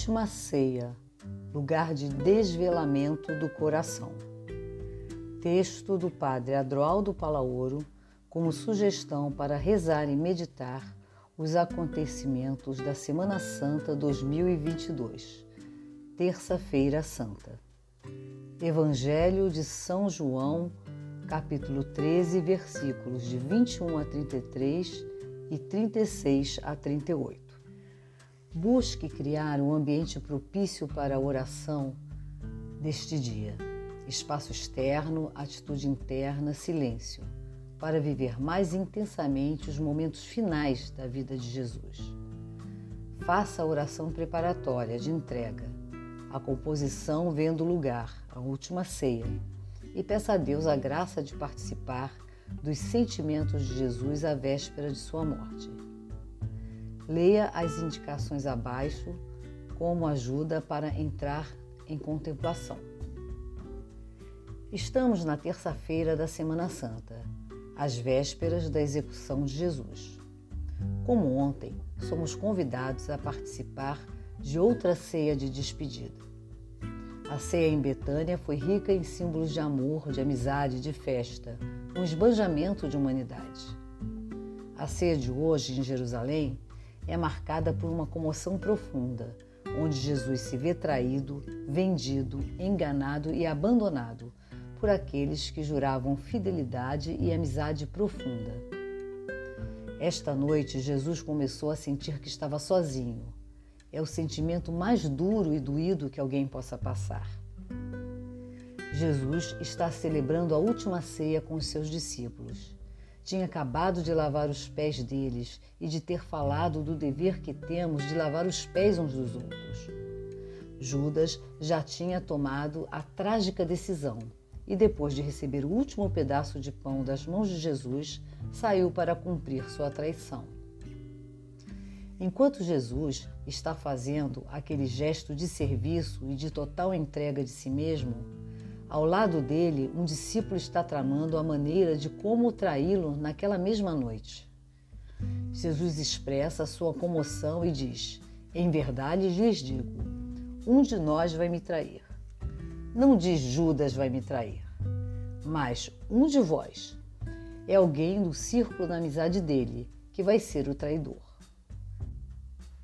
última ceia, lugar de desvelamento do coração. Texto do Padre Adroaldo Palaoro, como sugestão para rezar e meditar os acontecimentos da Semana Santa 2022, Terça-feira Santa. Evangelho de São João, capítulo 13, versículos de 21 a 33 e 36 a 38. Busque criar um ambiente propício para a oração deste dia. Espaço externo, atitude interna, silêncio, para viver mais intensamente os momentos finais da vida de Jesus. Faça a oração preparatória de entrega, a composição vendo lugar, a última ceia, e peça a Deus a graça de participar dos sentimentos de Jesus à véspera de sua morte. Leia as indicações abaixo como ajuda para entrar em contemplação. Estamos na terça-feira da Semana Santa, às vésperas da execução de Jesus. Como ontem, somos convidados a participar de outra ceia de despedida. A ceia em Betânia foi rica em símbolos de amor, de amizade, de festa, um esbanjamento de humanidade. A ceia de hoje em Jerusalém é marcada por uma comoção profunda, onde Jesus se vê traído, vendido, enganado e abandonado por aqueles que juravam fidelidade e amizade profunda. Esta noite, Jesus começou a sentir que estava sozinho. É o sentimento mais duro e doído que alguém possa passar. Jesus está celebrando a última ceia com os seus discípulos tinha acabado de lavar os pés deles e de ter falado do dever que temos de lavar os pés uns dos outros. Judas já tinha tomado a trágica decisão e, depois de receber o último pedaço de pão das mãos de Jesus, saiu para cumprir sua traição. Enquanto Jesus está fazendo aquele gesto de serviço e de total entrega de si mesmo, ao lado dele, um discípulo está tramando a maneira de como traí-lo naquela mesma noite. Jesus expressa sua comoção e diz: Em verdade lhes digo, um de nós vai me trair. Não diz Judas vai me trair, mas um de vós é alguém do círculo da amizade dele que vai ser o traidor.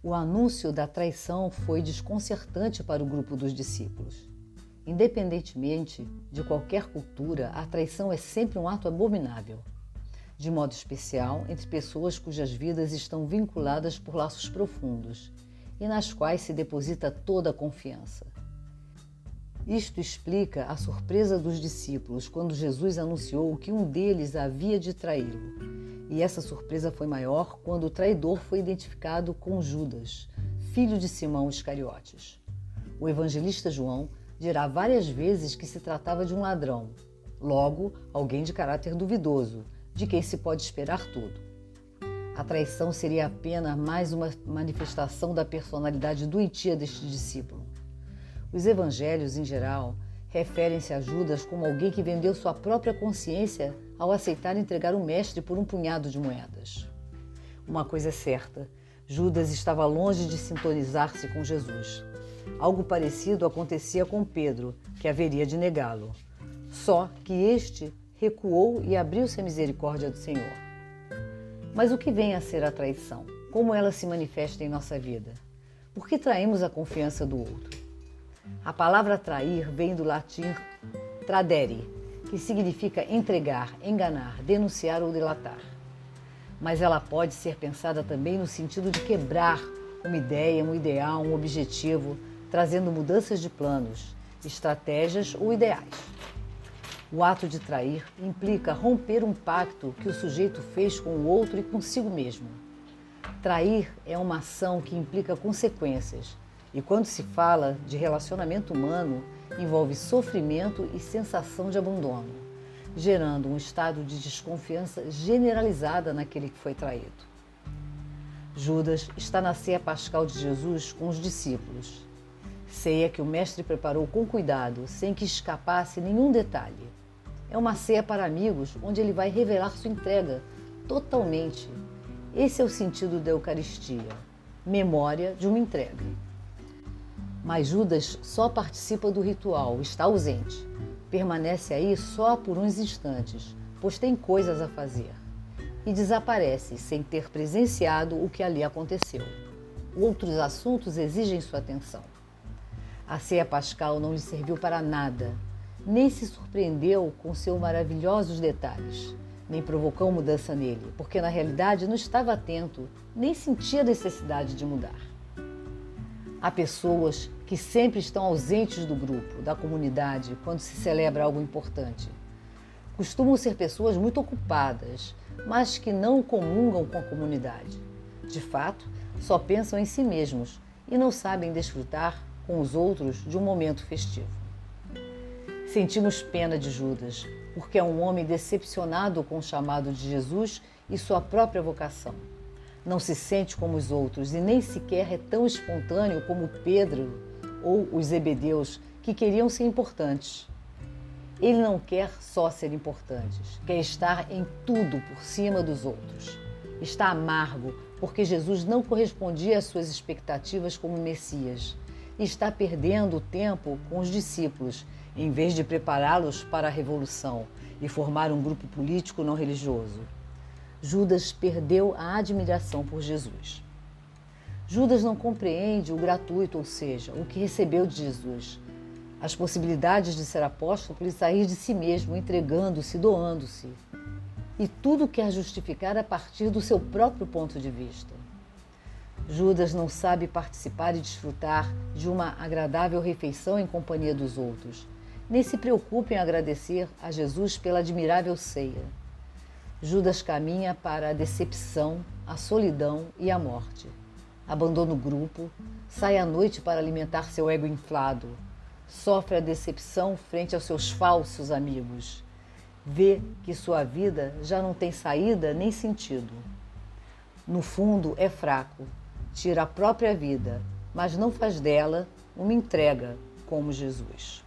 O anúncio da traição foi desconcertante para o grupo dos discípulos. Independentemente de qualquer cultura, a traição é sempre um ato abominável, de modo especial entre pessoas cujas vidas estão vinculadas por laços profundos e nas quais se deposita toda a confiança. Isto explica a surpresa dos discípulos quando Jesus anunciou que um deles havia de traí-lo. E essa surpresa foi maior quando o traidor foi identificado com Judas, filho de Simão Iscariotes. O evangelista João dirá várias vezes que se tratava de um ladrão, logo, alguém de caráter duvidoso, de quem se pode esperar tudo. A traição seria apenas mais uma manifestação da personalidade doentia deste discípulo. Os evangelhos, em geral, referem-se a Judas como alguém que vendeu sua própria consciência ao aceitar entregar o mestre por um punhado de moedas. Uma coisa é certa: Judas estava longe de sintonizar-se com Jesus. Algo parecido acontecia com Pedro, que haveria de negá-lo. Só que este recuou e abriu-se à misericórdia do Senhor. Mas o que vem a ser a traição? Como ela se manifesta em nossa vida? Por que traímos a confiança do outro? A palavra trair vem do latim tradere, que significa entregar, enganar, denunciar ou delatar. Mas ela pode ser pensada também no sentido de quebrar uma ideia, um ideal, um objetivo, trazendo mudanças de planos, estratégias ou ideais. O ato de trair implica romper um pacto que o sujeito fez com o outro e consigo mesmo. Trair é uma ação que implica consequências, e quando se fala de relacionamento humano, envolve sofrimento e sensação de abandono, gerando um estado de desconfiança generalizada naquele que foi traído. Judas está na ceia pascal de Jesus com os discípulos Ceia que o mestre preparou com cuidado, sem que escapasse nenhum detalhe. É uma ceia para amigos, onde ele vai revelar sua entrega totalmente. Esse é o sentido da Eucaristia, memória de uma entrega. Mas Judas só participa do ritual, está ausente. Permanece aí só por uns instantes, pois tem coisas a fazer. E desaparece sem ter presenciado o que ali aconteceu. Outros assuntos exigem sua atenção. A ceia pascal não lhe serviu para nada, nem se surpreendeu com seus maravilhosos detalhes, nem provocou mudança nele, porque na realidade não estava atento, nem sentia necessidade de mudar. Há pessoas que sempre estão ausentes do grupo, da comunidade, quando se celebra algo importante. Costumam ser pessoas muito ocupadas, mas que não comungam com a comunidade. De fato, só pensam em si mesmos e não sabem desfrutar com os outros de um momento festivo. Sentimos pena de Judas, porque é um homem decepcionado com o chamado de Jesus e sua própria vocação. Não se sente como os outros e nem sequer é tão espontâneo como Pedro ou os Zebedeus, que queriam ser importantes. Ele não quer só ser importante, quer estar em tudo por cima dos outros. Está amargo porque Jesus não correspondia às suas expectativas como Messias e está perdendo tempo com os discípulos, em vez de prepará-los para a revolução e formar um grupo político não religioso. Judas perdeu a admiração por Jesus. Judas não compreende o gratuito, ou seja, o que recebeu de Jesus. As possibilidades de ser apóstolo por sair de si mesmo, entregando-se, doando-se. E tudo quer justificar a partir do seu próprio ponto de vista. Judas não sabe participar e desfrutar de uma agradável refeição em companhia dos outros, nem se preocupa em agradecer a Jesus pela admirável ceia. Judas caminha para a decepção, a solidão e a morte. Abandona o grupo, sai à noite para alimentar seu ego inflado, sofre a decepção frente aos seus falsos amigos. Vê que sua vida já não tem saída nem sentido. No fundo, é fraco, tira a própria vida, mas não faz dela uma entrega como Jesus.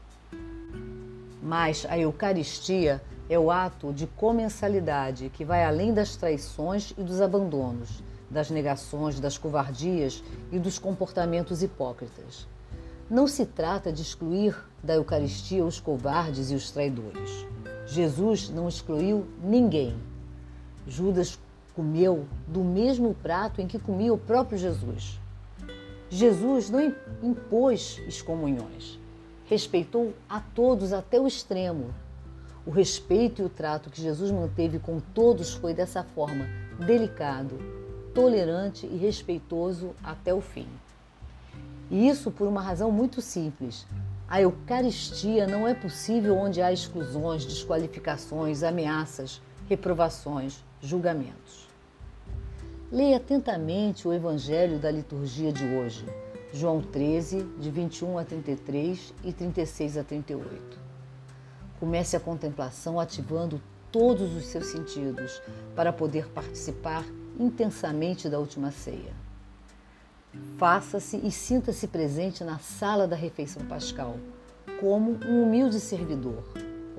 Mas a Eucaristia é o ato de comensalidade que vai além das traições e dos abandonos, das negações, das covardias e dos comportamentos hipócritas. Não se trata de excluir da Eucaristia os covardes e os traidores. Jesus não excluiu ninguém. Judas comeu do mesmo prato em que comia o próprio Jesus. Jesus não impôs excomunhões, respeitou a todos até o extremo. O respeito e o trato que Jesus manteve com todos foi dessa forma, delicado, tolerante e respeitoso até o fim. E isso por uma razão muito simples. A Eucaristia não é possível onde há exclusões, desqualificações, ameaças, reprovações, julgamentos. Leia atentamente o Evangelho da liturgia de hoje, João 13, de 21 a 33 e 36 a 38. Comece a contemplação ativando todos os seus sentidos para poder participar intensamente da última ceia. Faça-se e sinta-se presente na sala da refeição pascal, como um humilde servidor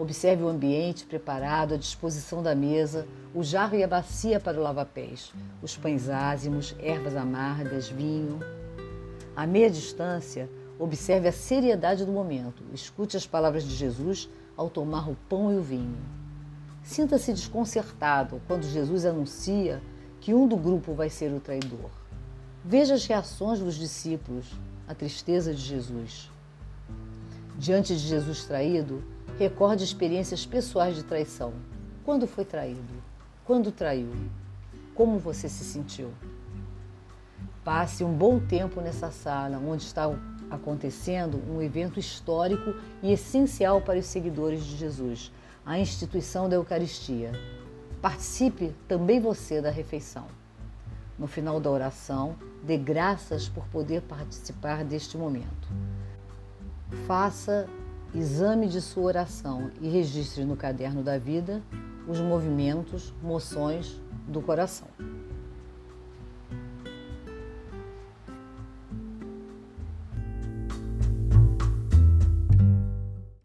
Observe o ambiente preparado à disposição da mesa, o jarro e a bacia para o lava-pés, os pães ázimos, ervas amargas, vinho. À meia distância, observe a seriedade do momento. Escute as palavras de Jesus ao tomar o pão e o vinho. Sinta-se desconcertado quando Jesus anuncia que um do grupo vai ser o traidor. Veja as reações dos discípulos, a tristeza de Jesus. Diante de Jesus traído, Recorde experiências pessoais de traição. Quando foi traído? Quando traiu? Como você se sentiu? Passe um bom tempo nessa sala onde está acontecendo um evento histórico e essencial para os seguidores de Jesus, a instituição da Eucaristia. Participe também você da refeição. No final da oração, dê graças por poder participar deste momento. Faça exame de sua oração e registre no caderno da vida os movimentos, moções do coração.